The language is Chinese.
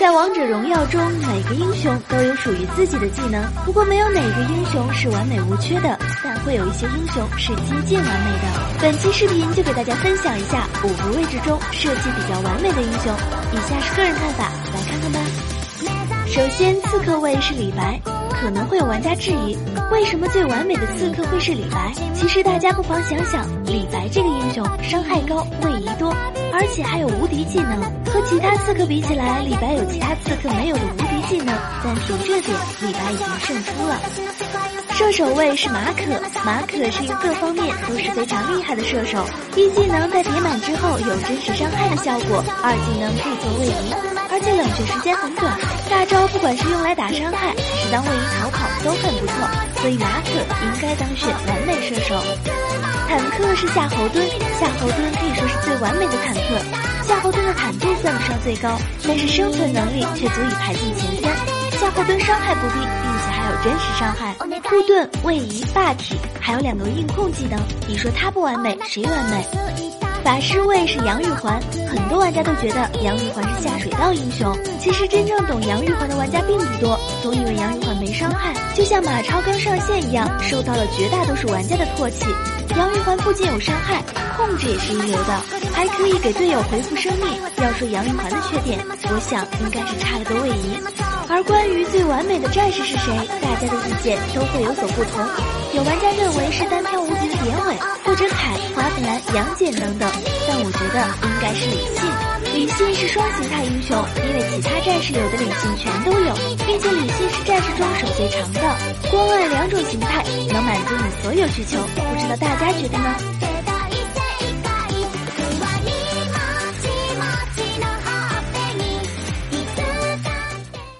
在王者荣耀中，每个英雄都有属于自己的技能，不过没有哪个英雄是完美无缺的，但会有一些英雄是接近完美的。本期视频就给大家分享一下五个位置中设计比较完美的英雄，以下是个人看法，来看看吧。首先，刺客位是李白。可能会有玩家质疑，为什么最完美的刺客会是李白？其实大家不妨想想，李白这个英雄伤害高，位移多，而且还有无敌技能。和其他刺客比起来，李白有其他刺客没有的无敌技能，单凭这点，李白已经胜出了。射手位是马可，马可是一个各方面都是非常厉害的射手。一技能在叠满之后有真实伤害的效果，二技能可以做位移。而且冷却时间很短，大招不管是用来打伤害还是当位移逃跑都很不错，所以马可应该当选完美射手。坦克是夏侯惇，夏侯惇可以说是最完美的坦克。夏侯惇的坦度算不上最高，但是生存能力却足以排进前三。夏侯惇伤害不低，并且还有真实伤害，护盾、位移、霸体，还有两个硬控技能，你说他不完美，谁完美？法师位是杨玉环，很多玩家都觉得杨玉环是下水道英雄。其实真正懂杨玉环的玩家并不多，总以为杨玉环没伤害，就像马超刚上线一样，受到了绝大多数玩家的唾弃。杨玉环不仅有伤害，控制也是一流的，还可以给队友回复生命。要说杨玉环的缺点，我想应该是差了个位移。而关于最完美的战士是谁，大家的意见都会有所不同。有玩家认为是单挑无敌的典韦，杨戬等等，但我觉得应该是李信。李信是双形态英雄，因为其他战士有的李信全都有，并且李信是战士中手最长的，光按两种形态能满足你所有需求。不知道大家觉得呢？